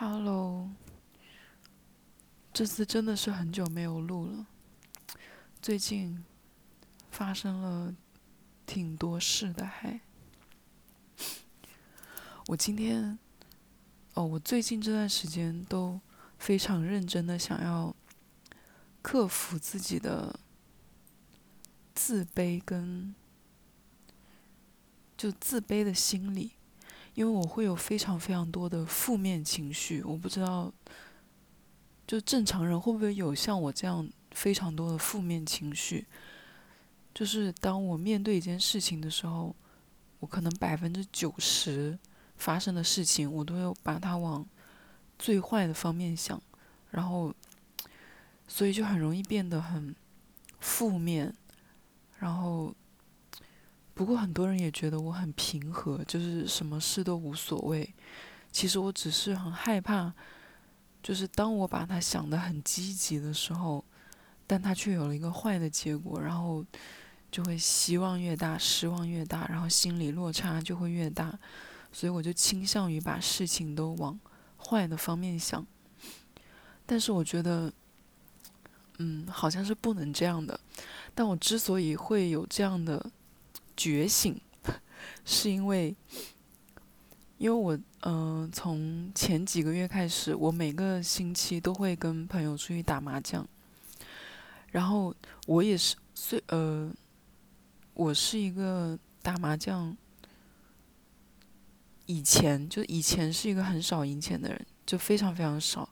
Hello，这次真的是很久没有录了。最近发生了挺多事的，还。我今天，哦，我最近这段时间都非常认真的想要克服自己的自卑跟就自卑的心理。因为我会有非常非常多的负面情绪，我不知道，就正常人会不会有像我这样非常多的负面情绪？就是当我面对一件事情的时候，我可能百分之九十发生的事情，我都要把它往最坏的方面想，然后，所以就很容易变得很负面，然后。不过很多人也觉得我很平和，就是什么事都无所谓。其实我只是很害怕，就是当我把它想得很积极的时候，但它却有了一个坏的结果，然后就会希望越大，失望越大，然后心理落差就会越大。所以我就倾向于把事情都往坏的方面想。但是我觉得，嗯，好像是不能这样的。但我之所以会有这样的。觉醒，是因为，因为我嗯，从前几个月开始，我每个星期都会跟朋友出去打麻将，然后我也是，虽呃，我是一个打麻将，以前就以前是一个很少赢钱的人，就非常非常少，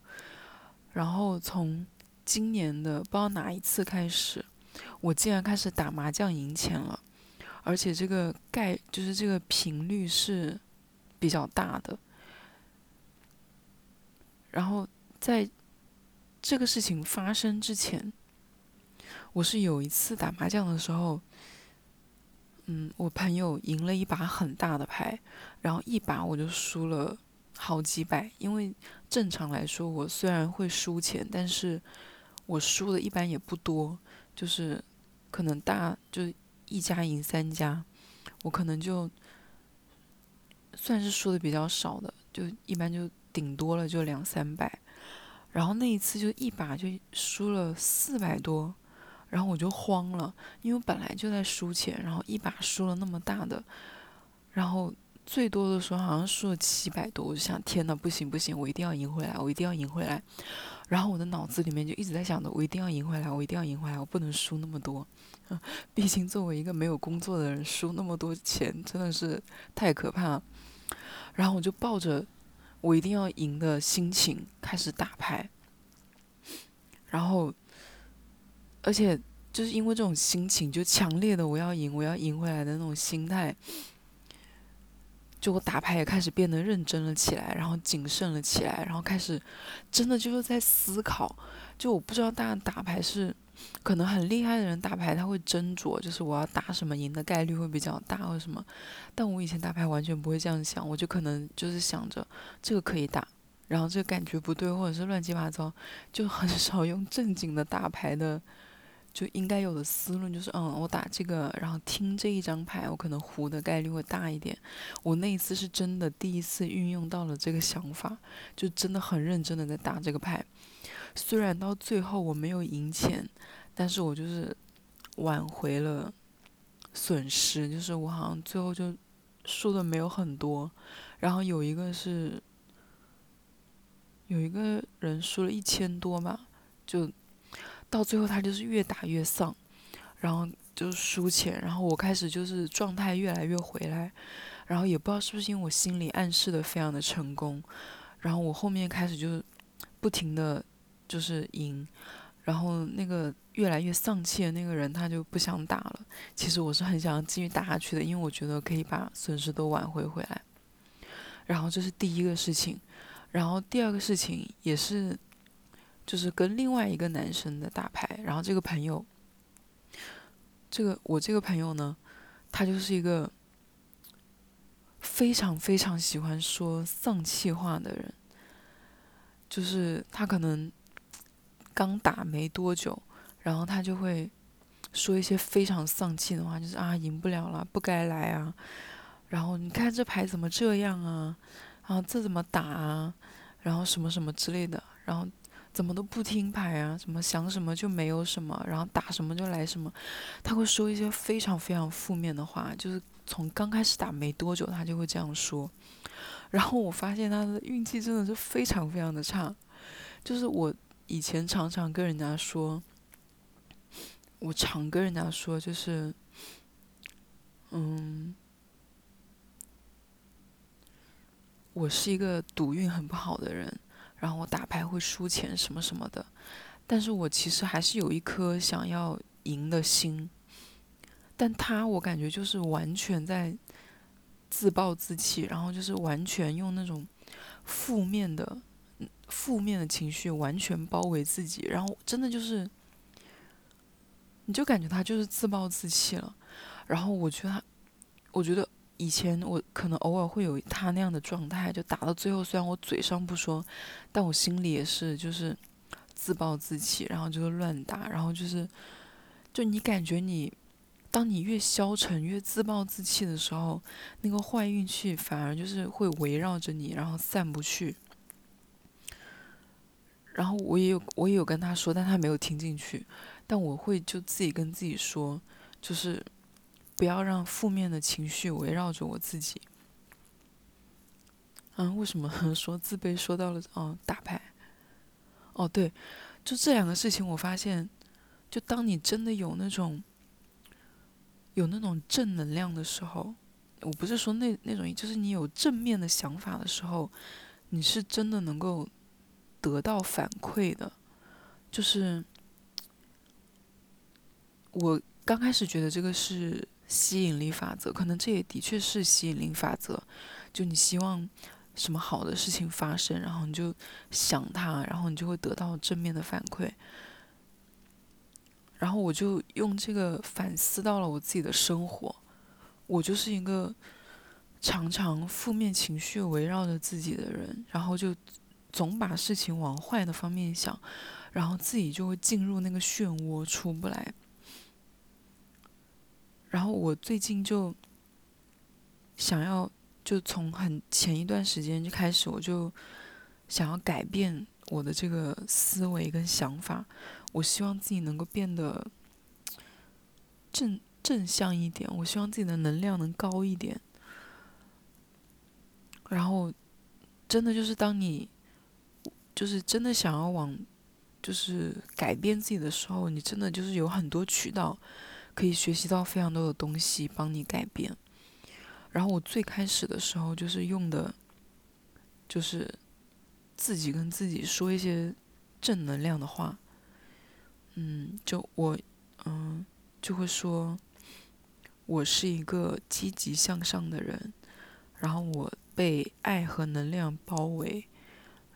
然后从今年的不知道哪一次开始，我竟然开始打麻将赢钱了。而且这个概就是这个频率是比较大的，然后在这个事情发生之前，我是有一次打麻将的时候，嗯，我朋友赢了一把很大的牌，然后一把我就输了好几百，因为正常来说我虽然会输钱，但是我输的一般也不多，就是可能大就。一家赢三家，我可能就算是输的比较少的，就一般就顶多了就两三百，然后那一次就一把就输了四百多，然后我就慌了，因为本来就在输钱，然后一把输了那么大的，然后最多的时候好像输了七百多，我就想天呐，不行不行，我一定要赢回来，我一定要赢回来。然后我的脑子里面就一直在想着，我一定要赢回来，我一定要赢回来，我不能输那么多。毕竟作为一个没有工作的人，输那么多钱真的是太可怕了。然后我就抱着我一定要赢的心情开始打牌。然后，而且就是因为这种心情，就强烈的我要赢，我要赢回来的那种心态。就我打牌也开始变得认真了起来，然后谨慎了起来，然后开始真的就是在思考。就我不知道大家打牌是，可能很厉害的人打牌他会斟酌，就是我要打什么赢的概率会比较大或什么。但我以前打牌完全不会这样想，我就可能就是想着这个可以打，然后这个感觉不对或者是乱七八糟，就很少用正经的打牌的。就应该有的思路就是，嗯，我打这个，然后听这一张牌，我可能胡的概率会大一点。我那一次是真的第一次运用到了这个想法，就真的很认真的在打这个牌。虽然到最后我没有赢钱，但是我就是挽回了损失，就是我好像最后就输的没有很多。然后有一个是有一个人输了一千多吧，就。到最后，他就是越打越丧，然后就输钱，然后我开始就是状态越来越回来，然后也不知道是不是因为我心里暗示的非常的成功，然后我后面开始就不停的就是赢，然后那个越来越丧气的那个人他就不想打了，其实我是很想继续打下去的，因为我觉得可以把损失都挽回回来，然后这是第一个事情，然后第二个事情也是。就是跟另外一个男生的打牌，然后这个朋友，这个我这个朋友呢，他就是一个非常非常喜欢说丧气话的人，就是他可能刚打没多久，然后他就会说一些非常丧气的话，就是啊赢不了了，不该来啊，然后你看这牌怎么这样啊，啊这怎么打啊？然后什么什么之类的，然后怎么都不听牌啊，什么想什么就没有什么，然后打什么就来什么，他会说一些非常非常负面的话，就是从刚开始打没多久，他就会这样说。然后我发现他的运气真的是非常非常的差，就是我以前常常跟人家说，我常跟人家说，就是，嗯。我是一个赌运很不好的人，然后我打牌会输钱什么什么的，但是我其实还是有一颗想要赢的心，但他我感觉就是完全在自暴自弃，然后就是完全用那种负面的、负面的情绪完全包围自己，然后真的就是，你就感觉他就是自暴自弃了，然后我觉得他，我觉得。以前我可能偶尔会有他那样的状态，就打到最后，虽然我嘴上不说，但我心里也是就是自暴自弃，然后就是乱打，然后就是，就你感觉你，当你越消沉、越自暴自弃的时候，那个坏运气反而就是会围绕着你，然后散不去。然后我也有我也有跟他说，但他没有听进去，但我会就自己跟自己说，就是。不要让负面的情绪围绕着我自己。嗯，为什么 说自卑？说到了哦，打牌。哦，对，就这两个事情，我发现，就当你真的有那种有那种正能量的时候，我不是说那那种，就是你有正面的想法的时候，你是真的能够得到反馈的。就是我刚开始觉得这个是。吸引力法则，可能这也的确是吸引力法则。就你希望什么好的事情发生，然后你就想它，然后你就会得到正面的反馈。然后我就用这个反思到了我自己的生活，我就是一个常常负面情绪围绕着自己的人，然后就总把事情往坏的方面想，然后自己就会进入那个漩涡出不来。然后我最近就想要，就从很前一段时间就开始，我就想要改变我的这个思维跟想法。我希望自己能够变得正正向一点，我希望自己的能量能高一点。然后，真的就是当你就是真的想要往就是改变自己的时候，你真的就是有很多渠道。可以学习到非常多的东西，帮你改变。然后我最开始的时候就是用的，就是自己跟自己说一些正能量的话。嗯，就我，嗯，就会说，我是一个积极向上的人，然后我被爱和能量包围，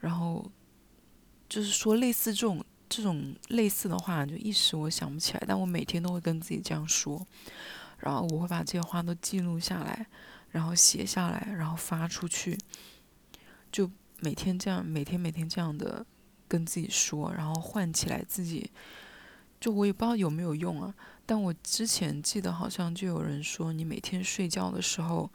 然后就是说类似这种。这种类似的话，就一时我想不起来，但我每天都会跟自己这样说，然后我会把这些话都记录下来，然后写下来，然后发出去，就每天这样，每天每天这样的跟自己说，然后唤起来自己，就我也不知道有没有用啊，但我之前记得好像就有人说，你每天睡觉的时候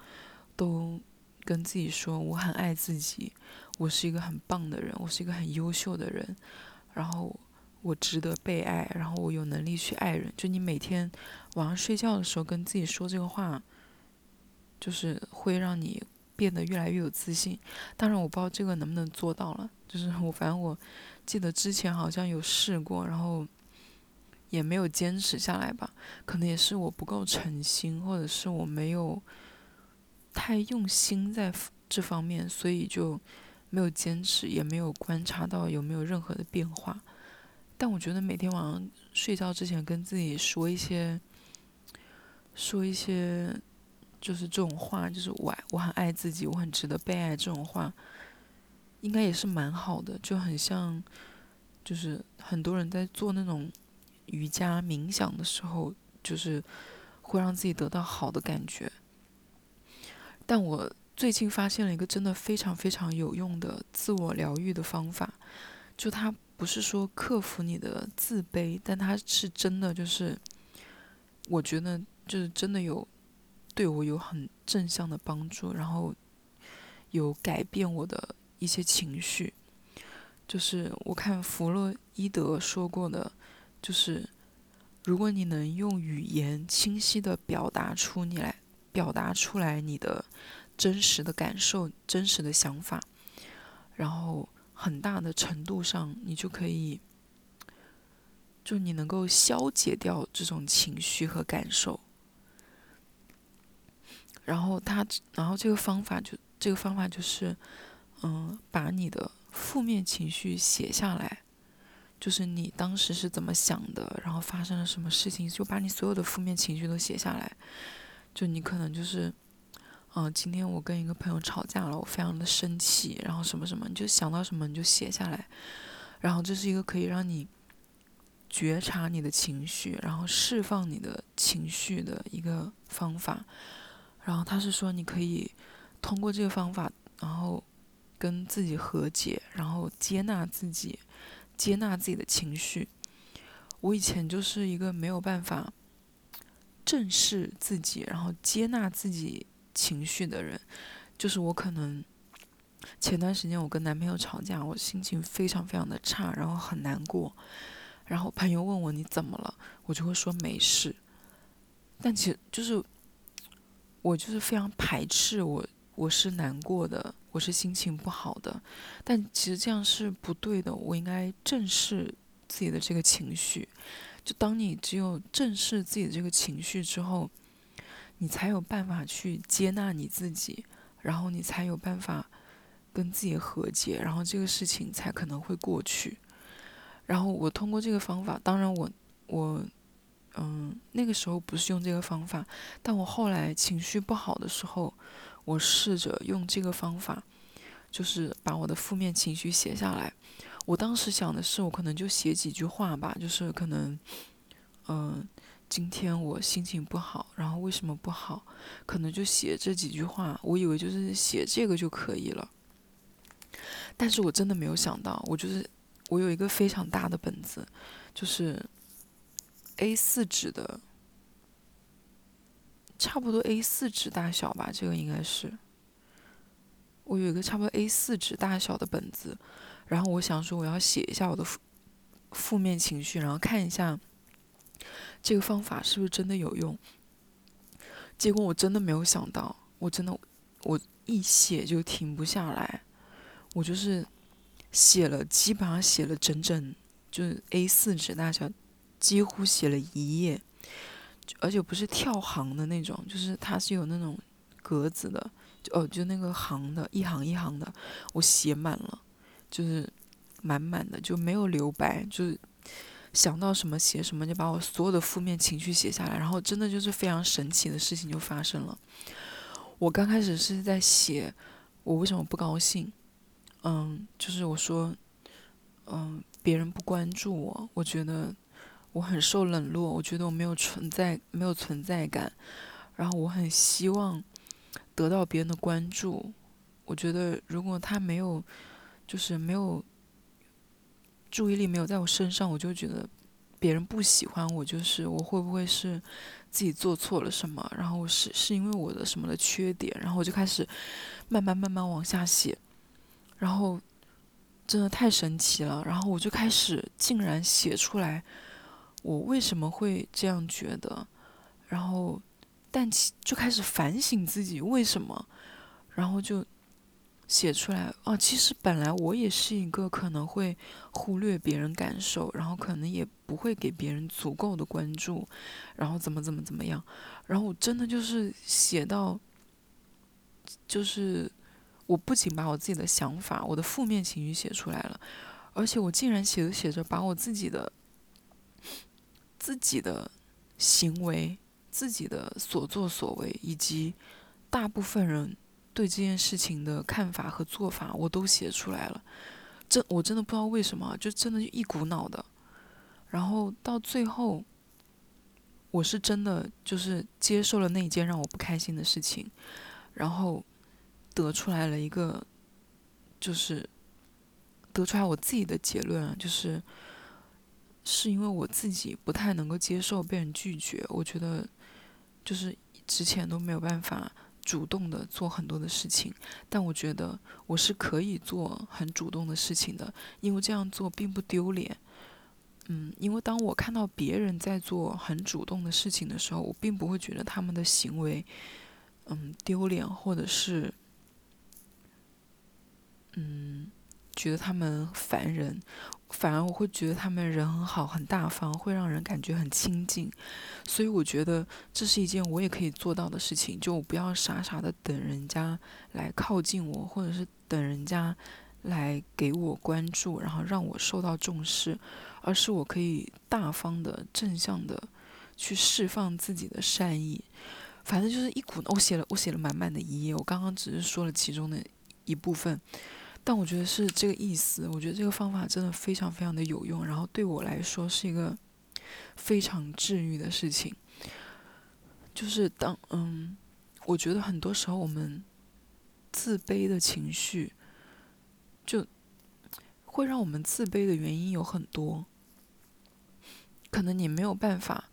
都跟自己说，我很爱自己，我是一个很棒的人，我是一个很优秀的人，然后。我值得被爱，然后我有能力去爱人。就你每天晚上睡觉的时候跟自己说这个话，就是会让你变得越来越有自信。当然，我不知道这个能不能做到了。就是我反正我记得之前好像有试过，然后也没有坚持下来吧。可能也是我不够诚心，或者是我没有太用心在这方面，所以就没有坚持，也没有观察到有没有任何的变化。但我觉得每天晚上睡觉之前跟自己说一些，说一些，就是这种话，就是我我很爱自己，我很值得被爱这种话，应该也是蛮好的，就很像，就是很多人在做那种瑜伽冥想的时候，就是会让自己得到好的感觉。但我最近发现了一个真的非常非常有用的自我疗愈的方法，就它。不是说克服你的自卑，但他是真的，就是我觉得就是真的有对我有很正向的帮助，然后有改变我的一些情绪。就是我看弗洛伊德说过的，就是如果你能用语言清晰的表达出你来，表达出来你的真实的感受、真实的想法，然后很大的程度上，你就可以，就你能够消解掉这种情绪和感受。然后他，然后这个方法就这个方法就是，嗯，把你的负面情绪写下来，就是你当时是怎么想的，然后发生了什么事情，就把你所有的负面情绪都写下来。就你可能就是，嗯，今天我跟一个朋友吵架了，我非常的生气，然后什么什么，你就想到什么你就写下来，然后这是一个可以让你觉察你的情绪，然后释放你的情绪的一个方法。然后他是说，你可以通过这个方法，然后跟自己和解，然后接纳自己，接纳自己的情绪。我以前就是一个没有办法正视自己，然后接纳自己情绪的人。就是我可能前段时间我跟男朋友吵架，我心情非常非常的差，然后很难过。然后朋友问我你怎么了，我就会说没事。但其实就是。我就是非常排斥我，我是难过的，我是心情不好的，但其实这样是不对的。我应该正视自己的这个情绪。就当你只有正视自己的这个情绪之后，你才有办法去接纳你自己，然后你才有办法跟自己和解，然后这个事情才可能会过去。然后我通过这个方法，当然我我。嗯，那个时候不是用这个方法，但我后来情绪不好的时候，我试着用这个方法，就是把我的负面情绪写下来。我当时想的是，我可能就写几句话吧，就是可能，嗯，今天我心情不好，然后为什么不好，可能就写这几句话。我以为就是写这个就可以了，但是我真的没有想到，我就是我有一个非常大的本子，就是。A 四纸的，差不多 A 四纸大小吧，这个应该是。我有一个差不多 A 四纸大小的本子，然后我想说我要写一下我的负负面情绪，然后看一下这个方法是不是真的有用。结果我真的没有想到，我真的我一写就停不下来，我就是写了，基本上写了整整就是 A 四纸大小。几乎写了一页，而且不是跳行的那种，就是它是有那种格子的，哦，就那个行的，一行一行的，我写满了，就是满满的，就没有留白，就是想到什么写什么，就把我所有的负面情绪写下来，然后真的就是非常神奇的事情就发生了。我刚开始是在写我为什么不高兴，嗯，就是我说，嗯，别人不关注我，我觉得。我很受冷落，我觉得我没有存在，没有存在感，然后我很希望得到别人的关注。我觉得如果他没有，就是没有注意力没有在我身上，我就觉得别人不喜欢我，就是我会不会是自己做错了什么？然后是是因为我的什么的缺点？然后我就开始慢慢慢慢往下写，然后真的太神奇了。然后我就开始竟然写出来。我为什么会这样觉得？然后，但其就开始反省自己为什么，然后就写出来。哦，其实本来我也是一个可能会忽略别人感受，然后可能也不会给别人足够的关注，然后怎么怎么怎么样。然后我真的就是写到，就是我不仅把我自己的想法、我的负面情绪写出来了，而且我竟然写着写着把我自己的。自己的行为、自己的所作所为，以及大部分人对这件事情的看法和做法，我都写出来了。这我真的不知道为什么，就真的就一股脑的。然后到最后，我是真的就是接受了那一件让我不开心的事情，然后得出来了一个，就是得出来我自己的结论，就是。是因为我自己不太能够接受被人拒绝，我觉得就是之前都没有办法主动的做很多的事情，但我觉得我是可以做很主动的事情的，因为这样做并不丢脸。嗯，因为当我看到别人在做很主动的事情的时候，我并不会觉得他们的行为，嗯，丢脸，或者是，嗯，觉得他们烦人，反而我会觉得他们人很好，很大方，会让人感觉很亲近。所以我觉得这是一件我也可以做到的事情，就我不要傻傻的等人家来靠近我，或者是等人家来给我关注，然后让我受到重视。而是我可以大方的、正向的去释放自己的善意，反正就是一股。我写了，我写了满满的一页。我刚刚只是说了其中的一部分，但我觉得是这个意思。我觉得这个方法真的非常非常的有用，然后对我来说是一个非常治愈的事情。就是当嗯，我觉得很多时候我们自卑的情绪，就会让我们自卑的原因有很多。可能你没有办法，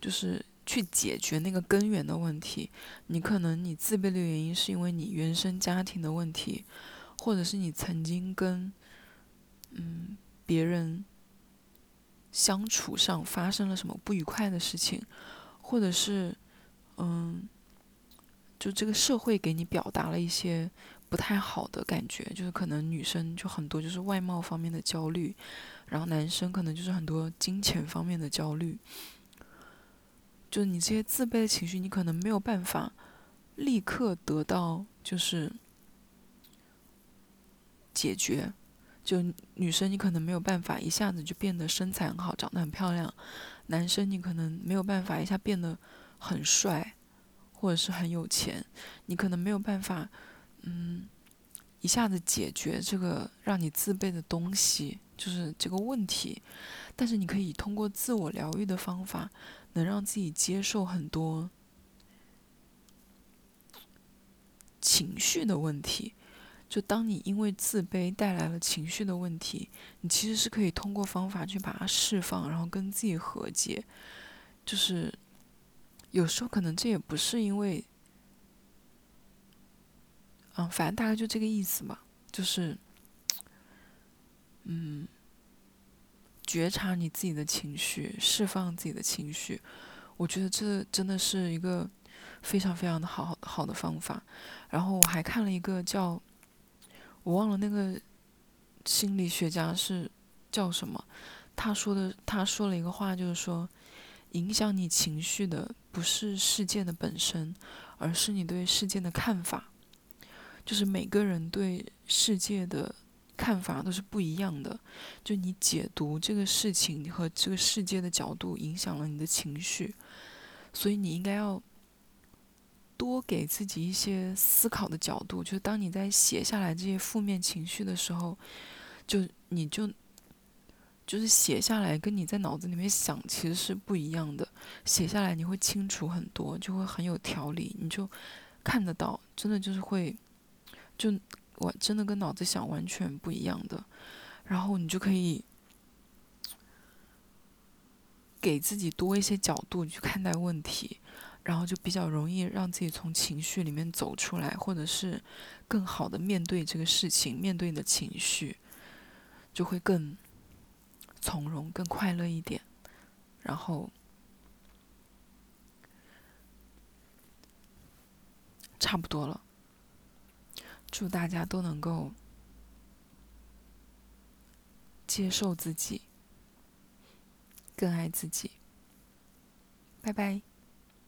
就是去解决那个根源的问题。你可能你自卑的原因是因为你原生家庭的问题，或者是你曾经跟嗯别人相处上发生了什么不愉快的事情，或者是嗯，就这个社会给你表达了一些不太好的感觉，就是可能女生就很多就是外貌方面的焦虑。然后男生可能就是很多金钱方面的焦虑，就是你这些自卑的情绪，你可能没有办法立刻得到就是解决。就女生你可能没有办法一下子就变得身材很好，长得很漂亮；男生你可能没有办法一下变得很帅，或者是很有钱，你可能没有办法，嗯，一下子解决这个让你自卑的东西。就是这个问题，但是你可以通过自我疗愈的方法，能让自己接受很多情绪的问题。就当你因为自卑带来了情绪的问题，你其实是可以通过方法去把它释放，然后跟自己和解。就是有时候可能这也不是因为，嗯，反正大概就这个意思吧，就是。嗯，觉察你自己的情绪，释放自己的情绪，我觉得这真的是一个非常非常的好好的方法。然后我还看了一个叫，我忘了那个心理学家是叫什么，他说的他说了一个话，就是说，影响你情绪的不是事件的本身，而是你对事件的看法。就是每个人对世界的。看法都是不一样的，就你解读这个事情和这个世界的角度影响了你的情绪，所以你应该要多给自己一些思考的角度。就是当你在写下来这些负面情绪的时候，就你就就是写下来，跟你在脑子里面想其实是不一样的。写下来你会清楚很多，就会很有条理，你就看得到，真的就是会就。我真的跟脑子想完全不一样的，然后你就可以给自己多一些角度去看待问题，然后就比较容易让自己从情绪里面走出来，或者是更好的面对这个事情，面对你的情绪，就会更从容、更快乐一点。然后差不多了。祝大家都能够接受自己，更爱自己。拜拜。